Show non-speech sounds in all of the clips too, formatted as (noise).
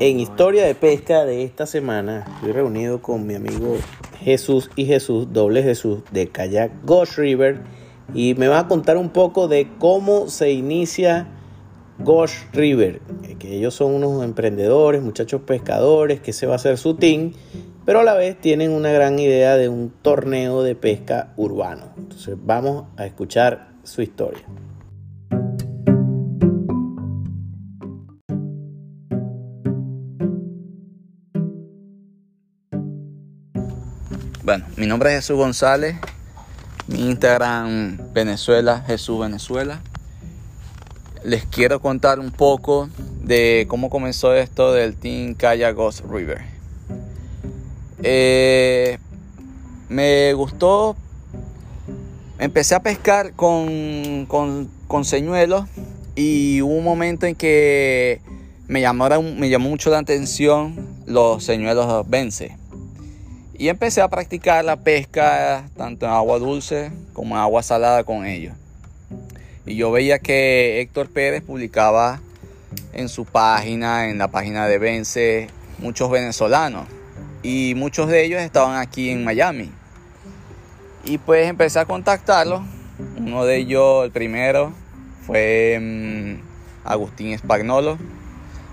En historia de pesca de esta semana estoy reunido con mi amigo Jesús y Jesús, doble Jesús, de Kayak Ghost River y me va a contar un poco de cómo se inicia Ghost River, que ellos son unos emprendedores, muchachos pescadores, que se va a hacer su team, pero a la vez tienen una gran idea de un torneo de pesca urbano. Entonces vamos a escuchar su historia. Bueno, mi nombre es Jesús González, mi Instagram Venezuela, Jesús Venezuela. Les quiero contar un poco de cómo comenzó esto del Team Kaya Ghost River. Eh, me gustó, empecé a pescar con, con, señuelos y hubo un momento en que me llamó, me llamó mucho la atención los señuelos vence y empecé a practicar la pesca tanto en agua dulce como en agua salada con ellos. Y yo veía que Héctor Pérez publicaba en su página, en la página de Vence, muchos venezolanos. Y muchos de ellos estaban aquí en Miami. Y pues empecé a contactarlos. Uno de ellos, el primero, fue mm, Agustín Espagnolo,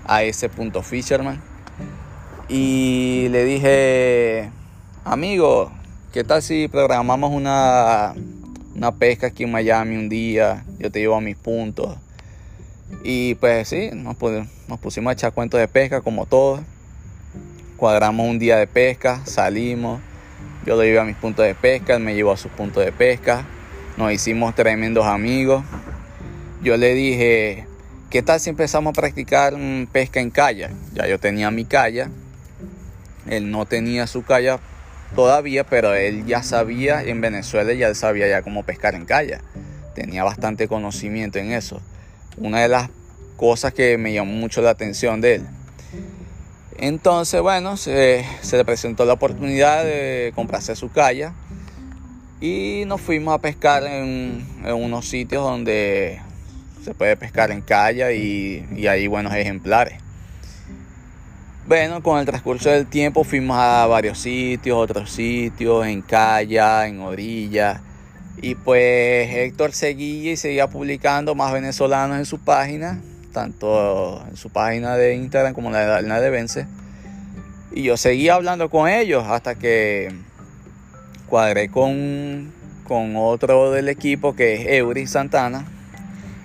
a ese punto Fisherman. Y le dije, Amigo, ¿qué tal si programamos una, una pesca aquí en Miami un día? Yo te llevo a mis puntos. Y pues sí, nos, pusimos a echar cuentos de pesca como todos. Cuadramos un día de pesca, salimos. Yo le llevo a mis puntos de pesca, él me llevó a sus puntos de pesca. Nos hicimos tremendos amigos. Yo le dije, ¿qué tal si empezamos a practicar pesca en calla? Ya yo tenía mi calla. Él no tenía su calla todavía, pero él ya sabía en Venezuela, ya sabía ya cómo pescar en calle. Tenía bastante conocimiento en eso. Una de las cosas que me llamó mucho la atención de él. Entonces, bueno, se, le presentó la oportunidad de comprarse su calla y nos fuimos a pescar en, unos sitios donde se puede pescar en calle y, y hay buenos ejemplares. Bueno, con el transcurso del tiempo fuimos a varios sitios, otros sitios, en calle, en orilla. Y pues Héctor seguía y seguía publicando más venezolanos en su página, tanto en su página de Instagram como en la de Vence. Y yo seguía hablando con ellos hasta que cuadré con, con otro del equipo que es Eury Santana,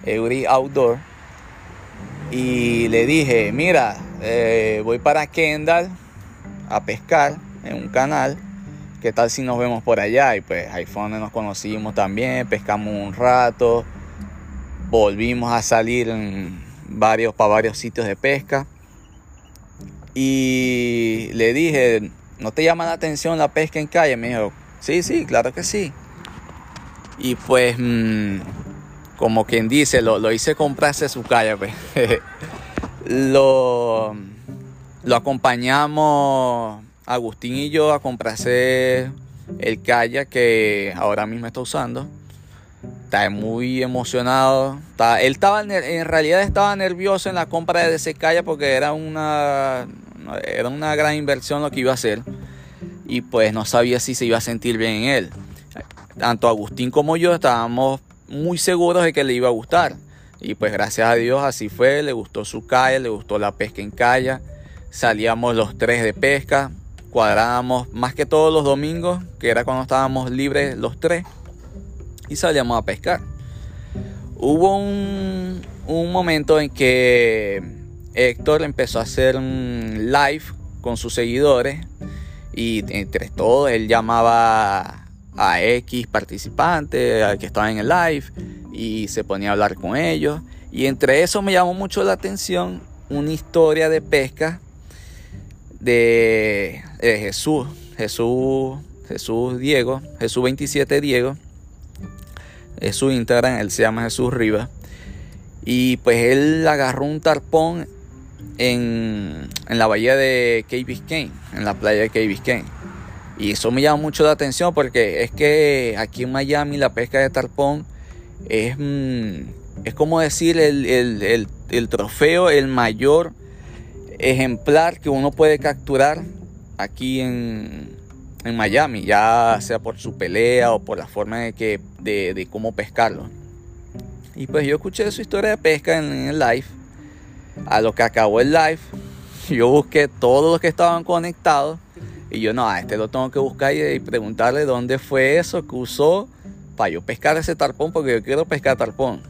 Eury Outdoor. Y le dije, mira, eh, voy para Kendall a pescar en un canal. ¿Qué tal si nos vemos por allá? Y pues ahí fue donde nos conocimos también, pescamos un rato, volvimos a salir en varios, para varios sitios de pesca. Y le dije, ¿no te llama la atención la pesca en calle? Me dijo, sí, sí, claro que sí. Y pues, mm, como quien dice, lo, lo hice comprarse su calle. Pues. (laughs) lo, acompañamos Agustín y yo a comprarse el kayak que ahora mismo está usando. Está muy emocionado. él estaba en realidad estaba nervioso en la compra de ese kayak porque era una, era una gran inversión lo que iba a hacer. Y pues no sabía si se iba a sentir bien en él. Tanto Agustín como yo estábamos muy seguros de que le iba a gustar. Y pues gracias a Dios así fue, le gustó su calle, le gustó la pesca en calle. Salíamos los tres de pesca, cuadrábamos más que todos los domingos, que era cuando estábamos libres los tres, y salíamos a pescar. Hubo un, un momento en que Héctor empezó a hacer un live con sus seguidores y entre todos él llamaba a X participantes que estaban en el live y se ponía a hablar con ellos. Y entre eso me llamó mucho la atención una historia de pesca de, Jesús, Jesús, Jesús Diego, Jesús 27 Diego. Es su Instagram, él se llama Jesús Rivas. Y pues él agarró un tarpón en, en la bahía de Key Biscayne, en la playa de Key Biscayne. Y eso me llama mucho la atención porque es que aquí en Miami la pesca de tarpón es, mm, es como decir el, trofeo, el mayor ejemplar que uno puede capturar aquí en, en Miami, ya sea por su pelea o por la forma de, que, de, cómo pescarlo. Y pues yo escuché su historia de pesca en, el live. A lo que acabó el live, (laughs) yo busqué todos los que estaban conectados. Y yo, no, a este lo tengo que buscar y, preguntarle dónde fue eso que usó para yo pescar ese tarpón, porque yo quiero pescar tarpón.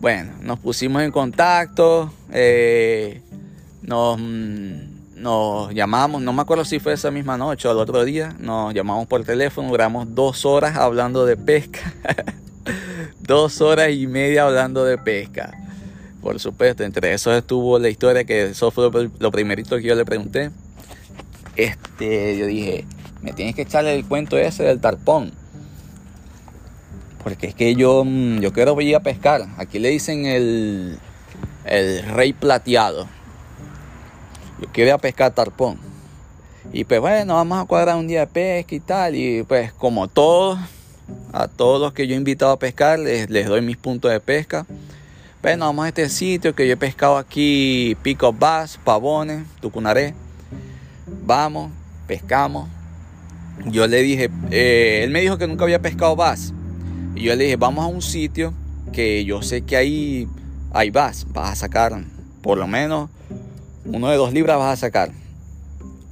Bueno, nos pusimos en contacto, eh, nos, nos llamamos, no me acuerdo si fue esa misma noche o el otro día, nos llamamos por teléfono, duramos dos horas hablando de pesca. (laughs) dos horas y media hablando de pesca. Por supuesto, entre eso estuvo la historia que eso fue lo primerito que yo le pregunté. Este, yo dije, me tienes que echarle el cuento ese del tarpón. Porque es que yo, mm, yo quiero ir a pescar. Aquí le dicen el, el rey plateado. Yo quiero ir a pescar tarpón. Y pues bueno, vamos a cuadrar un día de pesca y tal. Y pues como todos, a todos los que yo he invitado a pescar, les, les doy mis puntos de pesca. Bueno, vamos a este sitio que yo he pescado aquí, pico bass, pavones, tucunaré. Vamos, pescamos. Yo le dije, eh, él me dijo que nunca había pescado bass. Y yo le dije, vamos a un sitio que yo sé que ahí hay vas, vas a sacar por lo menos uno de dos libras vas a sacar.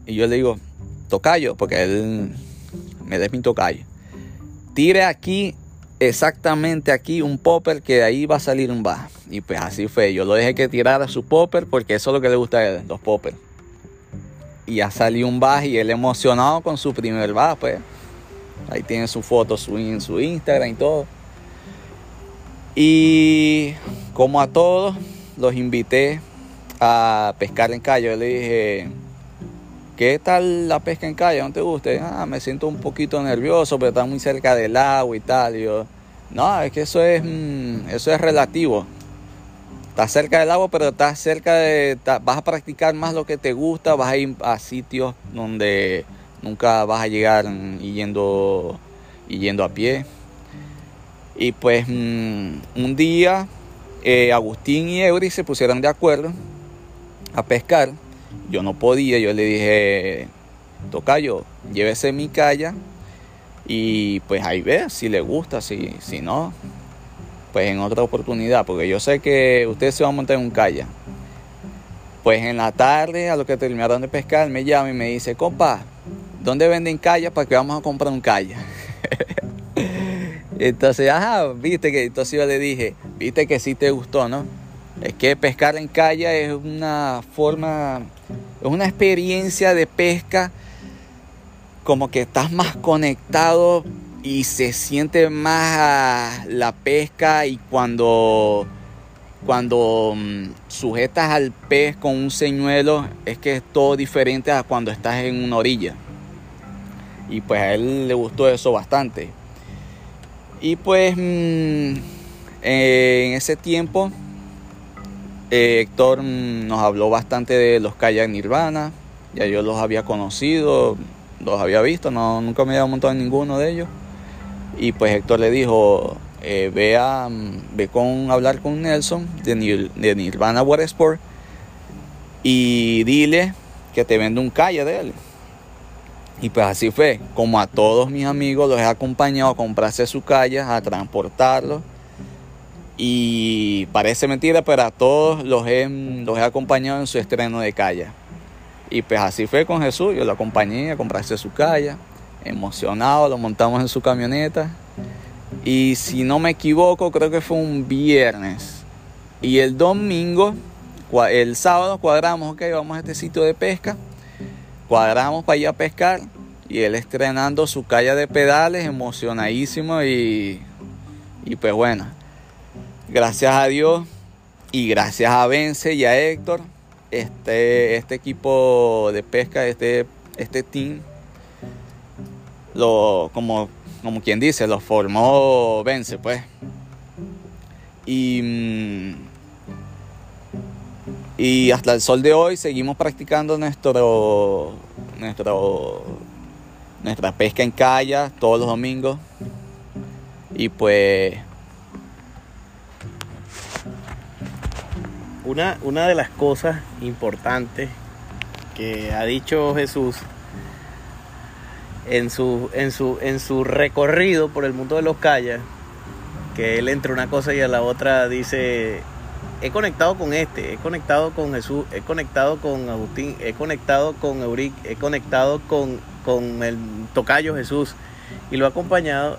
Y yo le digo, tocayo, porque él me da mi tocayo. Tire aquí, exactamente aquí, un popper que de ahí va a salir un bass. Y pues así fue. Yo lo dejé que tirara su popper porque eso es lo que le gusta a él, los poppers. Y ya salió un bass y él emocionado con su primer bass, pues. Ahí tiene su foto su, su Instagram y todo. Y como a todos, los invité a pescar en calle. Yo le dije, ¿qué tal la pesca en calle? ¿No te gusta? Ah, me siento un poquito nervioso, pero está muy cerca del agua y tal. yo, no, es que eso es, mm, eso es relativo. Estás cerca del agua, pero estás cerca de... vas a practicar más lo que te gusta, vas a ir a sitios donde nunca vas a llegar yendo, yendo a pie. Y pues mm, un día eh, Agustín y Eury se pusieron de acuerdo a pescar. Yo no podía, yo le dije, Tocayo, llévese mi calla y pues ahí ve si le gusta, si, si no, pues en otra oportunidad, porque yo sé que usted se va a montar en un calla. Pues en la tarde, a lo que terminaron de pescar, me llama y me dice, compa, ¿dónde venden callas para que vamos a comprar un calla? (laughs) entonces, ajá, viste que entonces yo le dije, viste que sí te gustó, ¿no? Es que pescar en calla es una forma, es una experiencia de pesca como que estás más conectado y se siente más la pesca y cuando cuando mm, sujetas al pez con un señuelo es que es todo diferente a cuando estás en una orilla. Y pues a él le gustó eso bastante. Y pues mm, en ese tiempo eh, Héctor mm, nos habló bastante de los kayak Nirvana. Ya yo los había conocido, los había visto, no, nunca me había montado ninguno de ellos. Y pues Héctor le dijo, eh, ve, a, mm, con hablar con Nelson de, de Nirvana Water Sport y dile que te vende un kayak de él. Y pues así fue, como a todos mis amigos los he acompañado a comprarse su calle, a transportarlos. Y parece mentira, pero a todos los he, los he acompañado en su estreno de calle. Y pues así fue con Jesús, yo lo acompañé a comprarse su calle, emocionado, lo montamos en su camioneta. Y si no me equivoco, creo que fue un viernes. Y el domingo, el sábado cuadramos, ok, vamos a este sitio de pesca cuadramos para ir a pescar y él estrenando su calle de pedales, emocionadísimo y, y pues bueno, gracias a Dios y gracias a Vence y a Héctor, este, este equipo de pesca, este, este team, lo, como, como quien dice, lo formó Vence pues. Y mm, y hasta el sol de hoy seguimos practicando nuestro, nuestra pesca en calla todos los domingos. Y pues una, una de las cosas importantes que ha dicho Jesús en su, en su, en su recorrido por el mundo de los calles, que él entre una cosa y a la otra dice, he conectado con este, he conectado con Jesús, he conectado con Agustín, he conectado con Euric, he conectado con, con el tocayo Jesús y lo ha acompañado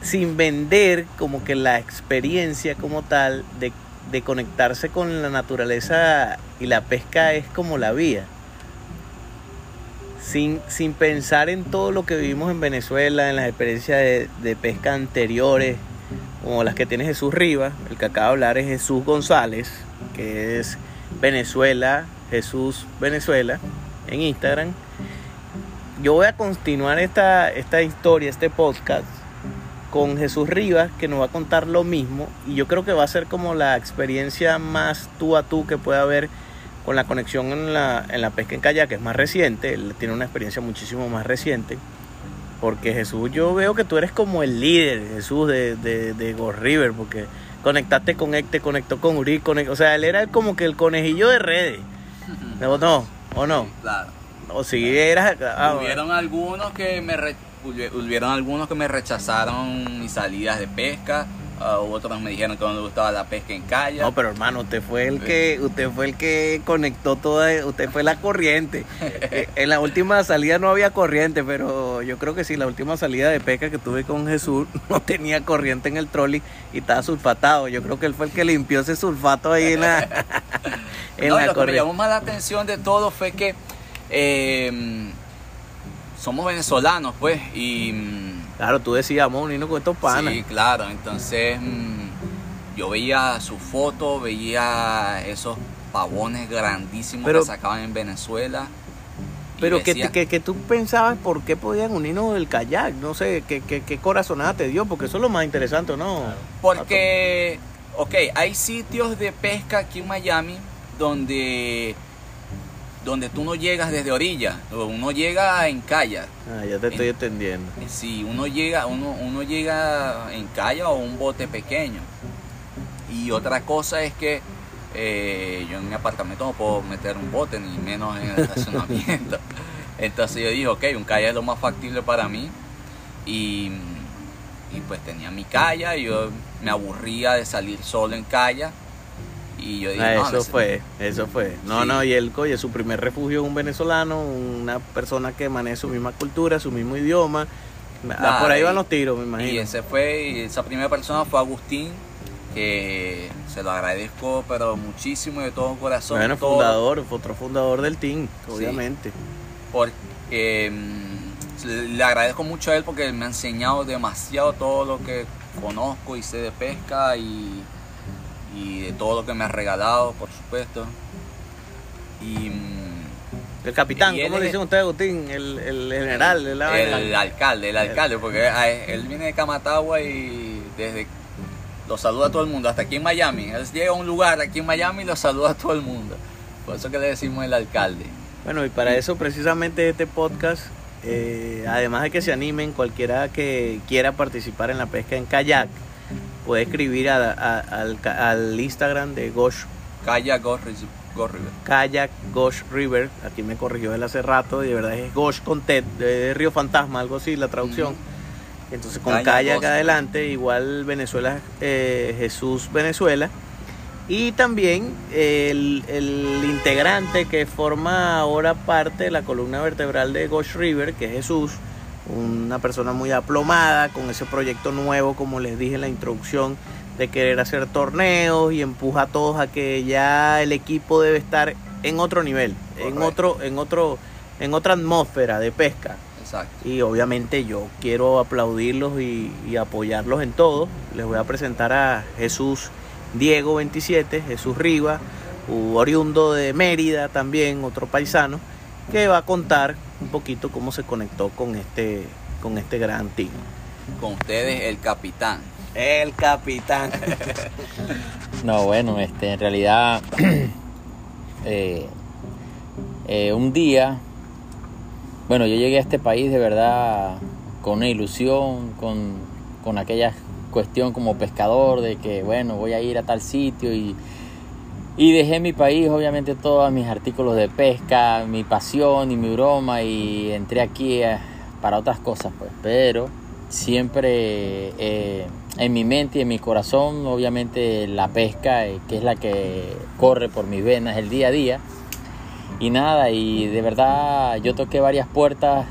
sin vender como que la experiencia como tal de, de conectarse con la naturaleza y la pesca es como la vía. Sin, sin pensar en todo lo que vivimos en Venezuela, en las experiencias de, de pesca anteriores, como las que tiene Jesús Rivas, el que acaba de hablar es Jesús González, que es Venezuela, Jesús Venezuela, en Instagram. Yo voy a continuar esta, esta historia, este podcast, con Jesús Rivas, que nos va a contar lo mismo, y yo creo que va a ser como la experiencia más tú a tú que pueda haber con la conexión en la, en la pesca en kayak, que es más reciente, él tiene una experiencia muchísimo más reciente. Porque Jesús, yo veo que tú eres como el líder, Jesús, de, de, de Go River, porque conectaste con él, te conectó con Uri, o sea, él era como que el conejillo de redes. ¿O no? ¿O no? Sí, claro. O si eras... ah, hubieron algunos que me re- hubi- hubieron algunos que me rechazaron mis salidas de pesca, ah, otros me dijeron que no les gustaba la pesca en kayak. No, pero hermano, usted fue el que, usted fue el que conectó toda, usted fue la corriente. (laughs) Eh, en la última salida no había corriente, pero yo creo que sí, la última salida de pesca que tuve con Jesús (laughs) no tenía corriente en el trolley y estaba sulfatado. Yo creo que él fue el que limpió ese sulfato ahí en la, (laughs) en No, y la lo que me corriente. llamó más la atención de todo fue que eh, somos venezolanos, pues, y mm, Claro, tú decías, vamos a unirnos con estos panas. sí, claro, entonces mm, yo veía su foto, veía esos pavones grandísimos Pero- que sacaban en Venezuela. Pero que, decía, que, que tú pensabas por qué podían unirnos del kayak, no sé, qué, qué, qué corazonada te dio, porque eso es lo más interesante, ¿o ¿no? Porque, ok, hay sitios de pesca aquí en Miami donde, donde tú no llegas desde orilla, uno llega en kayak. Ah, ya te estoy entendiendo. Si uno llega, uno, uno llega en kayak o un bote pequeño. Y otra cosa es que eh, yo en mi apartamento no puedo meter un bote, ni menos en el estacionamiento. (laughs) Entonces yo dije, ok, un kayak es lo más factible para mí. Y, y pues tenía mi y yo me aburría de salir solo en kayak. Y yo dije, Ah, no, eso fue, eso fue. No, Sí. no, y él, oye, su primer refugio es un venezolano, una persona que maneja su misma cultura, su mismo idioma. Ah, por ahí van y- los tiros, me Y imagino. ese fue, y esa primera persona fue Agustín, que se lo agradezco, pero muchísimo de todo corazón. Bueno, todo, fundador, fue otro fundador del team, Sí. obviamente. Porque mm, le agradezco mucho a él porque me ha enseñado demasiado todo lo que conozco y sé de pesca y, y de todo lo que me ha regalado, por supuesto. Y mm, El capitán, Y ¿cómo le dicen ustedes, Agustín? El, el general, el, el alcalde, el alcalde, porque ah, él viene de Camatagua y desde lo saluda a todo el mundo, hasta aquí en Miami. Él llega a un lugar aquí en Miami y lo saluda a todo el mundo. Por eso que le decimos el alcalde. Bueno, y para eso precisamente este podcast, eh, además de que se animen, cualquiera que quiera participar en la pesca en kayak, puede escribir a- a- al, Instagram de Gosh Calla Gorri- Gorriver. Kayak Gosh River, aquí me corrigió él hace rato, y de verdad es Gosh con Ted, de Río Fantasma, algo así, la traducción. Entonces con Kayak Gosh. adelante, igual Venezuela, eh, Jesús Venezuela. Y también el, el integrante que forma ahora parte de la columna vertebral de Gosh River, que es Jesús, una persona muy aplomada con ese proyecto nuevo, como les dije en la introducción, de querer hacer torneos y empuja a todos a que ya el equipo debe estar en otro nivel, en otro, en otro, en otra atmósfera de pesca. Exacto. Y obviamente yo quiero aplaudirlos y, y apoyarlos en todo. Les voy a presentar a Jesús Diego 27, Jesús Riva, oriundo de Mérida también, otro paisano, que va a contar un poquito cómo se conectó con este, con este gran team. Con ustedes el capitán. El capitán. (laughs) No, bueno, este, en realidad, (clears throat) eh, eh, un día, bueno, yo llegué a este país de verdad con una ilusión, con, con aquella cuestión como pescador de que, bueno, voy a ir a tal sitio y, Y dejé mi país, obviamente, todos mis artículos de pesca, mi pasión y mi broma, y entré aquí eh, para otras cosas, pues. Pero siempre eh, en mi mente y en mi corazón, obviamente, la pesca, eh, que es la que corre por mis venas el día a día. Y nada, y de verdad yo toqué varias puertas.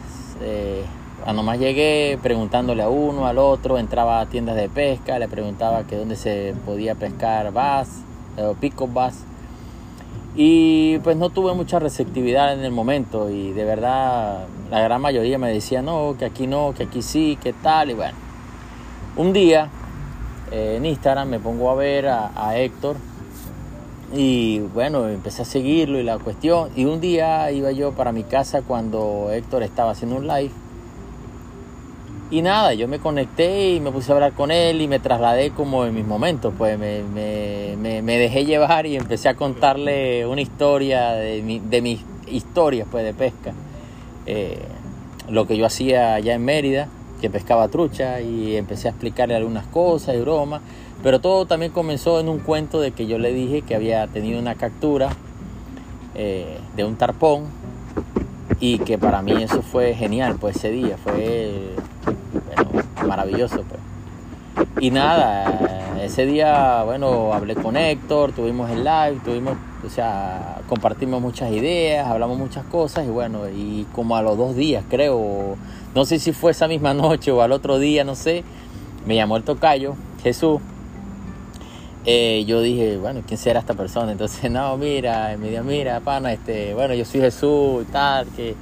cuando más llegué preguntándole a uno, al otro, entraba a tiendas de pesca, le preguntaba que dónde se podía pescar bass pico bass. Y pues no tuve mucha receptividad en el momento y de verdad la gran mayoría me decía no, que aquí no, que aquí sí, que tal. Y bueno, un día eh, en Instagram me pongo a ver a, a Héctor y bueno, empecé a seguirlo y la cuestión. Y un día iba yo para mi casa cuando Héctor estaba haciendo un live y nada, yo me conecté y me puse a hablar con él y me trasladé como en mis momentos, pues me, me, dejé llevar y empecé a contarle una historia de, mi, de mis historias pues, de pesca. Eh, lo que yo hacía allá en Mérida, que pescaba trucha y empecé a explicarle algunas cosas y bromas, pero todo también comenzó en un cuento de que yo le dije que había tenido una captura eh, de un tarpón y que para mí eso fue genial, pues ese día fue maravilloso. Pues. Y nada, ese día, bueno, hablé con Héctor, tuvimos el live, tuvimos, o sea, compartimos muchas ideas, hablamos muchas cosas y bueno, y como a los dos días creo, no sé si fue esa misma (laughs) noche o al otro día, no sé, me llamó el tocayo, Jesús. Eh, yo dije, bueno, ¿quién será esta persona? Entonces, (laughs) no, mira, me dijo, mira, pana, este, bueno, yo soy Jesús y tal, que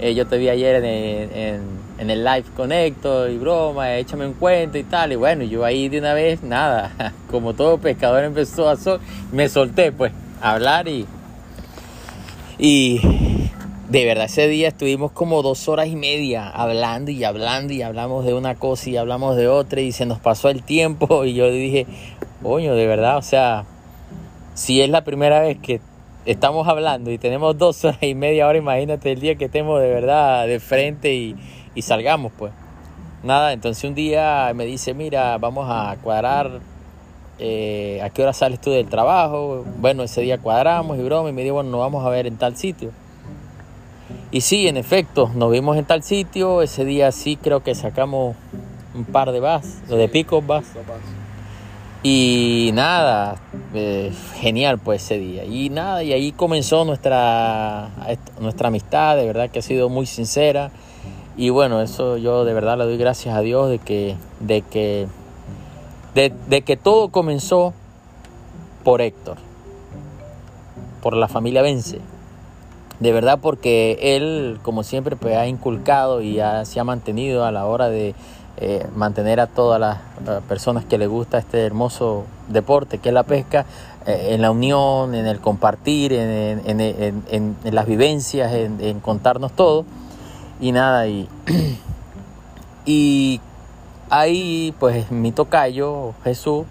eh, yo te vi ayer en, en, el live con Héctor y broma, échame un cuento y tal. Y bueno, yo ahí de una vez, nada, (laughs) como todo pescador empezó a sol, me solté pues a hablar y, y de verdad ese día estuvimos como dos horas y media hablando y hablando y hablamos de una cosa y hablamos de otra y se nos pasó el tiempo (laughs) y yo dije, coño, de verdad, o sea, si es la primera vez que estamos hablando y tenemos dos horas y media hora, imagínate el día que estemos de verdad de frente y, salgamos, pues. Nada, entonces un día me dice, mira, vamos a cuadrar eh, a qué hora sales tú del trabajo. Bueno, ese día cuadramos y broma, y me dijo, bueno, nos vamos a ver en tal sitio. Y sí, en efecto, nos vimos en tal sitio. Ese día sí creo que sacamos un par de vas, de picos vas. Y nada, eh, genial pues ese día. Y nada, y ahí comenzó nuestra, nuestra amistad, de verdad que ha sido muy sincera. Y bueno, eso yo de verdad le doy gracias a Dios de que, de que, de, que todo comenzó por Héctor, por la familia Vence. De verdad porque él, como siempre, pues, ha inculcado y se ha mantenido a la hora de, eh, mantener a todas las personas que les gusta este hermoso deporte que es la pesca eh, en la unión, en el compartir, en, en, las vivencias, en, contarnos todo. Y nada, y, y ahí pues mi tocayo, Jesús,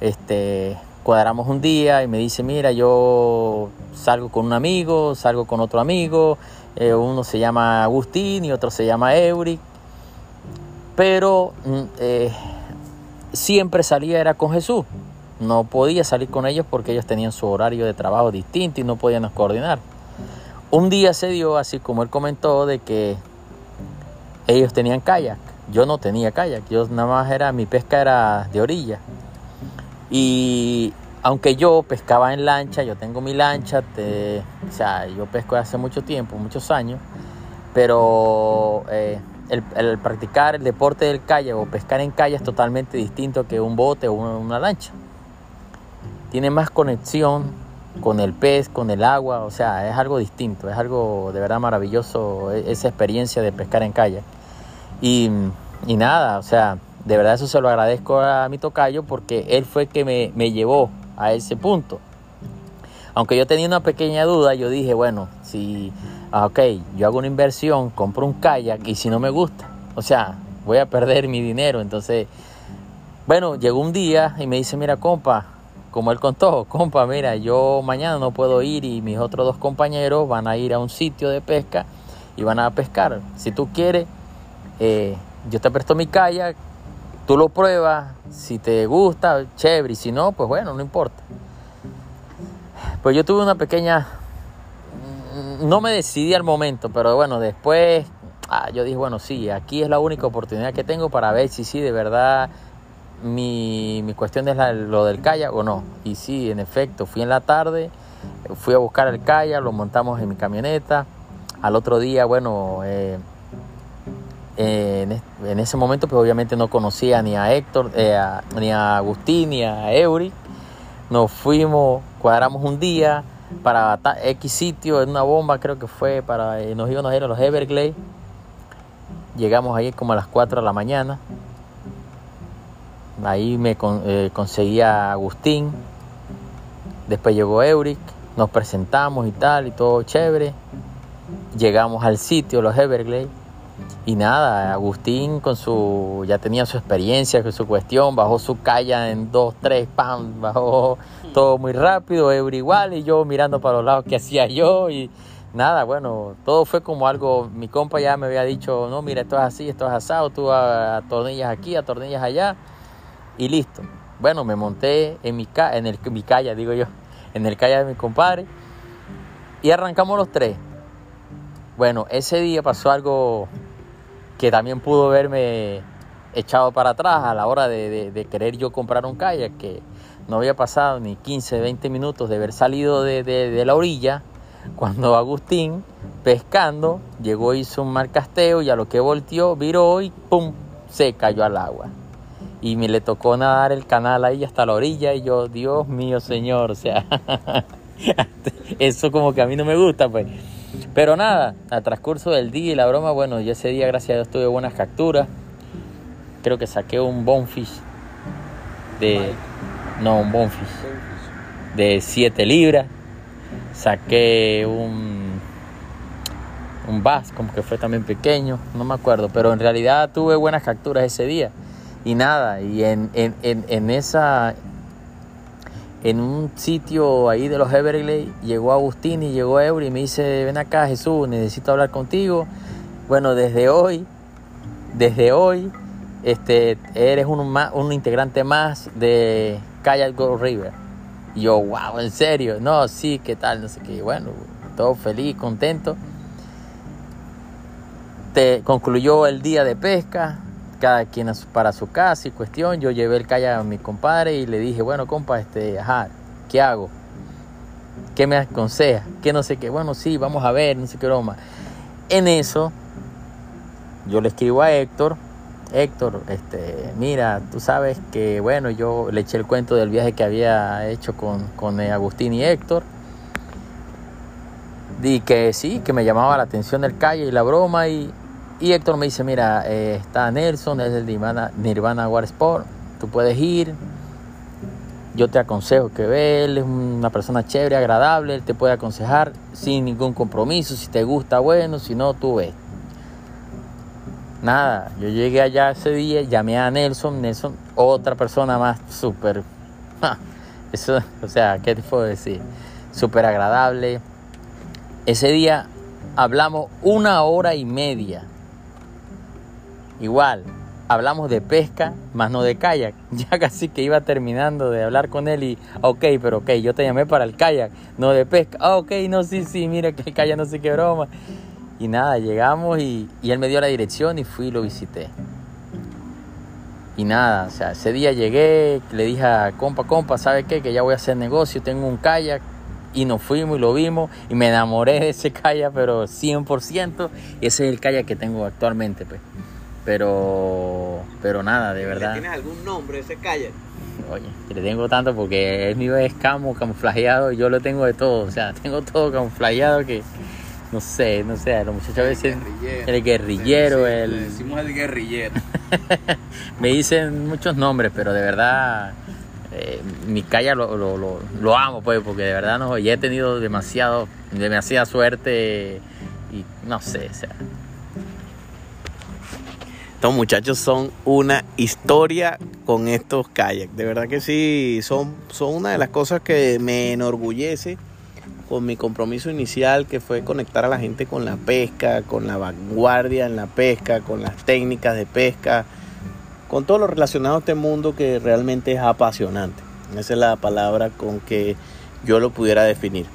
este, cuadramos un día y me dice, mira, yo salgo con un amigo, salgo con otro amigo, eh, uno se llama Agustín y otro se llama Euric pero mm, eh, siempre salía era con Jesús. No podía salir con ellos porque ellos tenían su horario de trabajo distinto y no podían coordinar. Un día se dio, así como él comentó, de que ellos tenían kayak. Yo no tenía kayak, yo nada más era, mi pesca era de orilla. Y aunque yo pescaba en lancha, yo tengo mi lancha, o sea, yo pesco hace mucho tiempo, muchos años, pero eh, el, practicar el deporte del kayak o pescar en kayak es totalmente distinto que un bote o una, lancha. Tiene más conexión con el pez, con el agua, o sea, es algo distinto, es algo de verdad maravilloso e, esa experiencia de pescar en kayak. Y, nada, o sea, de verdad eso se lo agradezco a mi tocayo porque él fue el que me, me llevó a ese punto. Aunque yo tenía una pequeña duda, yo dije, bueno, si ah, ok, yo hago una inversión, compro un kayak y si no me gusta, o sea, voy a perder mi dinero. Entonces, bueno, llegó un día y me dice, mira, compa, como él contó, (laughs) compa, mira, yo mañana no puedo ir y mis otros dos compañeros van a ir a un sitio de pesca y van a pescar. Si tú quieres, eh, yo te presto mi kayak, tú lo pruebas, si te gusta, chévere, y si no, pues bueno, no importa. Pues yo tuve una pequeña... No me decidí al momento, pero bueno, después ah, yo dije, bueno, sí, aquí es la única oportunidad que tengo para ver si sí, de verdad, mi, mi cuestión es lo del kayak o no. Y sí, en efecto, fui en la tarde, fui a buscar el kayak, lo montamos en mi camioneta. Al otro día, bueno, eh, en, ese momento pues obviamente no conocía ni a Héctor, eh, ni a Agustín, ni a Eury. Nos fuimos, cuadramos un día para X sitio en una bomba, creo que fue para, eh, nos íbamos a ir a los Everglades Llegamos ahí como a las 4 de la mañana. Ahí me eh, conseguía Agustín. Después llegó Euric. Nos presentamos y tal, y todo chévere. Llegamos al sitio, los Everglades. Y nada, Agustín con su, ya tenía su experiencia, con su cuestión, bajó su calla en dos, tres, pam, bajó todo muy rápido, Euric igual, y yo mirando para los lados que hacía yo, y nada, bueno, todo fue como algo, mi compa ya me había dicho, no, mira, esto es así, esto es asado, tú atornillas aquí, atornillas allá y listo. Bueno, me monté en mi, en el, mi calle, digo yo, en el calle de mi compadre y arrancamos los tres. Bueno, ese día pasó algo que también pudo verme echado para atrás a la hora de, querer yo comprar un kayak, que no había pasado ni 15, 20 minutos de haber salido de la orilla cuando Agustín, pescando, llegó, hizo un marcasteo y a lo que volteó, viró y ¡pum! se cayó al agua. Y me le tocó nadar el canal ahí hasta la orilla y yo, Dios mío, Señor, o sea, (laughs) eso como que a mí no me gusta, pues. Pero nada, al transcurso del día y la broma, bueno, yo ese día, gracias a Dios, tuve buenas capturas. Creo que saqué un bonfish de... No, un bonfish de 7 libras saqué un, un bass, como que fue también pequeño, no me acuerdo, pero en realidad tuve buenas capturas ese día. Y nada, y en, en, en, esa, en un sitio ahí de los Everglades, llegó Agustín y llegó Eury y me dice, ven acá Jesús, necesito hablar contigo. Bueno, desde hoy, desde hoy, este, eres un, un integrante más de Kayak Go River y yo, wow, en serio, no, sí, ¿qué tal? No sé qué, bueno, todo feliz, contento. Te concluyó el día de pesca, cada quien para su casa y cuestión. Yo llevé el kayak a mi compadre y le dije, bueno, compa, este, ajá, ¿qué hago? ¿Qué me aconseja? ¿Qué no sé qué? Bueno, sí, vamos a ver, no sé qué broma. En eso, yo le escribo a Héctor Héctor, este, mira, tú sabes que, bueno, yo le eché el cuento del viaje que había hecho con, con eh, Agustín y Héctor. Y que sí, que me llamaba la atención el calle y la broma. Y, y Héctor me dice, mira, eh, está Nelson, es el Nirvana, Nirvana War Sport, tú puedes ir. Yo te aconsejo que ve, él es una persona chévere, agradable, él te puede aconsejar sin ningún compromiso, si te gusta, bueno, si no, tú ves. Nada, yo llegué allá ese día, llamé a Nelson, Nelson, otra persona más súper, o sea, ¿qué te puedo decir? Súper agradable. Ese día hablamos una hora y media. Igual, hablamos de pesca, más no de kayak. (laughs) Ya casi que iba terminando de hablar con él y, ok, pero ok, yo te llamé para el kayak, no de pesca. Ah, ok, no, sí, sí, mira que el kayak no sé qué broma. Y nada, llegamos y, él me dio la dirección y fui y lo visité. Y nada, o sea, ese día llegué, le dije a compa, compa, ¿sabe qué? Que ya voy a hacer negocio, tengo un kayak. Y nos fuimos y lo vimos y me enamoré de ese kayak, pero 100%. Y ese es el kayak que tengo actualmente, pues. Pero, pero nada, de verdad. ¿Tienes algún nombre ese kayak? Oye, le tengo tanto porque el mío es camo, camuflajeado y yo lo tengo de todo. O sea, (laughs) tengo todo camuflajeado que no sé, no sé, los muchachos a veces el guerrillero, el... Le decimos el guerrillero. (laughs) me dicen muchos nombres, pero de verdad eh, mi calle lo, lo, lo, amo, pues, porque de verdad no, ya he tenido demasiado, demasiada suerte y no sé, o sea. Muchachos son una historia con estos kayaks. De verdad que sí, son, son una de las cosas que me enorgullece con mi compromiso inicial que fue conectar a la gente con la pesca, con la vanguardia en la pesca, con las técnicas de pesca, con todo lo relacionado a este mundo que realmente es apasionante. Esa es la palabra con que yo lo pudiera definir.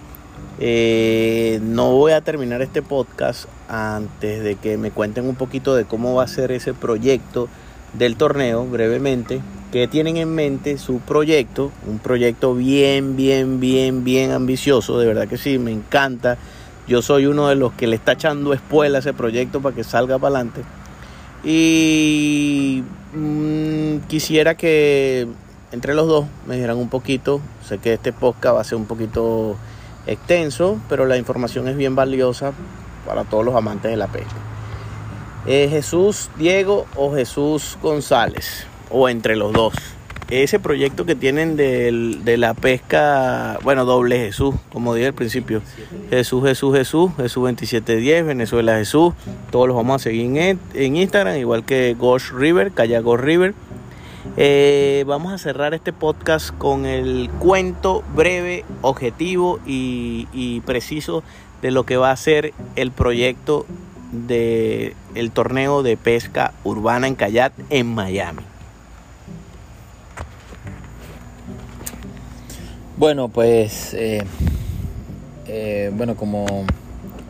Eh, no voy a terminar este podcast antes de que me cuenten un poquito de cómo va a ser ese proyecto del torneo brevemente. Que tienen en mente su proyecto, un proyecto bien, bien, bien, bien ambicioso, de verdad que sí, me encanta. Yo soy uno de los que le está echando espuela a ese proyecto para que salga para adelante. Y mm, quisiera que entre los dos me dijeran un poquito. Sé que este podcast va a ser un poquito extenso, pero la información es bien valiosa para todos los amantes de la pesca. Eh, Jesús Diego o Jesús González, o entre los dos. Ese proyecto que tienen de la pesca, bueno, doble Jesús, como dije al principio. Jesús, Jesús, Jesús, Jesús 2710, Venezuela Jesús. Todos los vamos a seguir en, en Instagram, igual que Gosh River, Kayak Gosh River. Eh, vamos a cerrar este podcast con el cuento breve, objetivo y, preciso de lo que va a ser el proyecto del el torneo de pesca urbana en kayak en Miami. Bueno, pues, eh, eh, bueno, como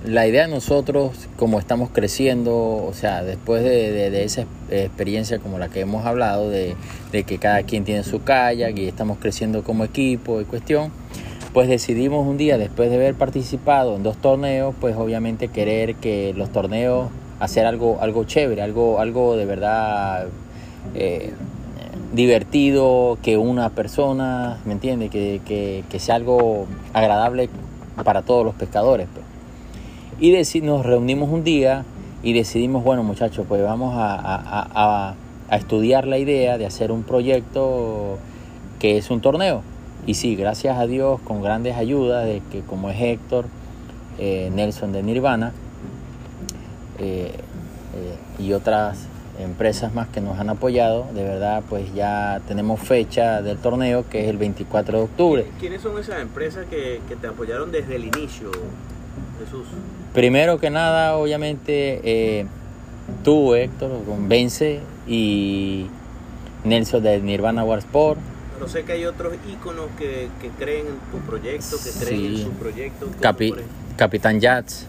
la idea de nosotros, como estamos creciendo, o sea, después de, esa experiencia como la que hemos hablado, de, que cada quien tiene su kayak y estamos creciendo como equipo y cuestión, pues decidimos un día, después de haber participado en dos torneos, pues obviamente querer que los torneos, hacer algo, algo chévere, algo, algo de verdad eh, divertido, que una persona, ¿me entiende? Que, que, sea algo agradable para todos los pescadores. Pues. Y nos reunimos un día y decidimos, bueno muchachos, pues vamos a, estudiar la idea de hacer un proyecto que es un torneo. Y sí, gracias a Dios, con grandes ayudas de que como es Héctor, eh, Nelson de Nirvana eh, eh, y otras empresas más que nos han apoyado, de verdad pues ya tenemos fecha del torneo que es el 24 de octubre. ¿Quiénes son esas empresas que, que te apoyaron desde el inicio, Jesús? Primero que nada, obviamente, eh, tú, Héctor, con Vence y Nelson de Nirvana War Sport. Pero sé que hay otros íconos que, creen en tu proyecto, que creen en su proyecto. Capitán Jats,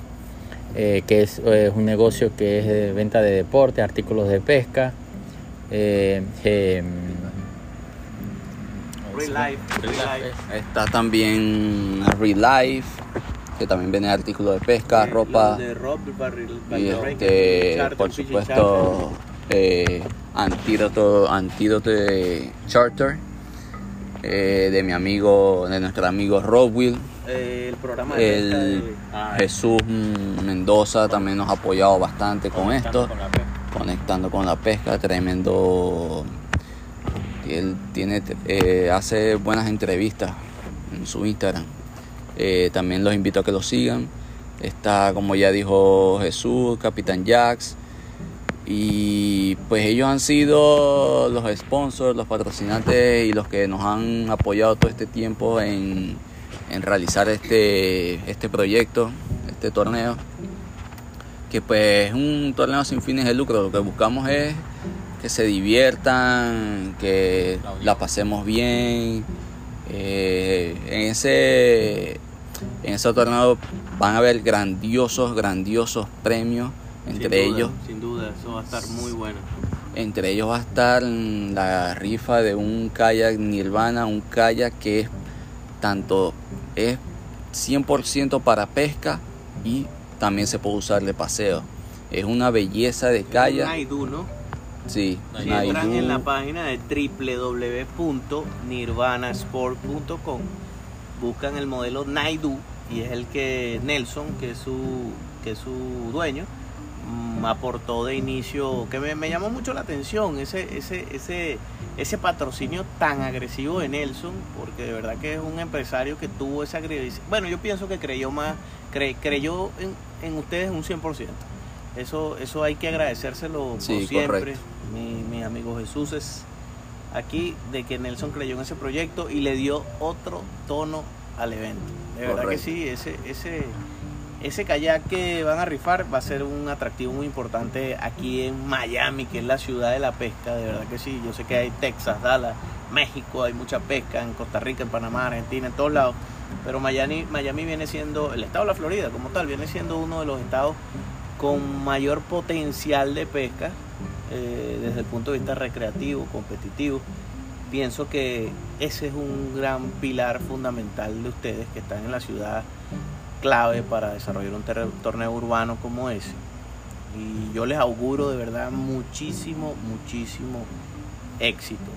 eh, que es, un negocio que es de venta de deporte, artículos de pesca. Eh, em, Real Life. Está también Real Life que también vende artículos de pesca, ropa. y este, por supuesto, eh, antídoto, antídoto de charter eh, de mi amigo, de nuestro amigo Rob Will. Eh, el programa de ah, Jesús Mendoza también nos ha apoyado bastante con esto, conectando con la pesca, tremendo. Él tiene, hace buenas entrevistas en su Instagram. Eh, también los invito a que lo sigan. Está, como ya dijo Jesús, Capitán Jax. Y pues ellos han sido los sponsors, los patrocinantes y los que nos han apoyado todo este tiempo en, realizar este, este proyecto, este torneo. Que pues es un torneo sin fines de lucro. Lo que buscamos es que se diviertan, que la pasemos bien. Eh, en ese en ese torneo van a haber grandiosos, grandiosos premios. Entre ellos. Sin duda, eso va a estar muy bueno. Entre ellos va a estar la rifa de un kayak Nirvana, un kayak que es tanto es 100% para pesca y también se puede usar de paseo. Es una belleza de kayak. Naidu, ¿no? Sí, si entran en la página de www.nirvanasport.com buscan el modelo Naidu y es el que Nelson, que es su, que su dueño, mm, aportó de inicio, que me, llamó mucho la atención, ese, ese, ese, ese patrocinio tan agresivo de Nelson, porque de verdad que es un empresario que tuvo esa agresividad. Bueno, yo pienso que creyó más, creyó en, en, ustedes un 100%. Eso, eso hay que agradecérselo por siempre. Mi, mi amigo Jesús es aquí de que Nelson creyó en ese proyecto y le dio otro tono al evento. De verdad que sí, ese, ese, ese kayak que van a rifar va a ser un atractivo muy importante aquí en Miami, que es la ciudad de la pesca. De verdad que sí, yo sé que hay Texas, Dallas, México, hay mucha pesca, en Costa Rica, en Panamá, Argentina, en todos lados. pero Miami, Miami viene siendo, el estado de la Florida como tal, viene siendo uno de los estados con mayor potencial de pesca eh, desde el punto de vista recreativo, competitivo. Pienso que ese es un gran pilar fundamental de ustedes que están en la ciudad clave para desarrollar un torneo urbano como ese. Y yo les auguro de verdad muchísimo, muchísimo éxito.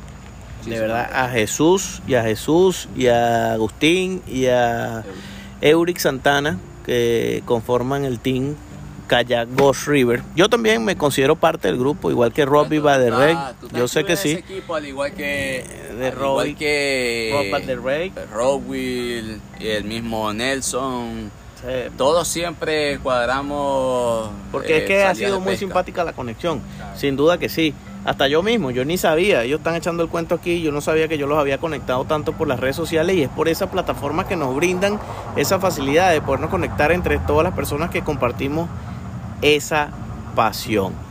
de verdad, a Jesús y a Jesús y a Agustín y a Euric Santana que conforman el team Kayak Ghost River. Yo también me considero parte del grupo, igual que Robbie Baderrey. Yo sé que sí. Equipo, al igual que de Robbie, igual que Rob Will y el mismo Nelson. Todos siempre cuadramos. Porque es eh, que ha sido muy simpática la conexión. Sin duda que sí. Hasta yo mismo, yo ni sabía. Ellos están echando el cuento aquí. Yo no sabía que yo los había conectado tanto por las redes sociales. Y es por esa plataforma que nos brindan esa facilidad de podernos conectar entre todas las personas que compartimos esa pasión.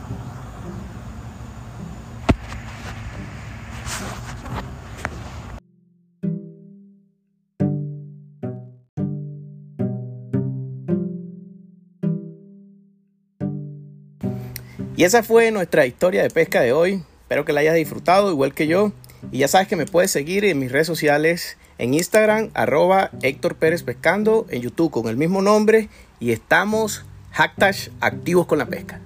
Y esa fue nuestra historia de pesca de hoy. Espero que la hayas disfrutado igual que yo. Y ya sabes que me puedes seguir en mis redes sociales, en Instagram, arroba Héctor Pérez Pescando, en YouTube con el mismo nombre. Y estamos Hacktash activos con la pesca.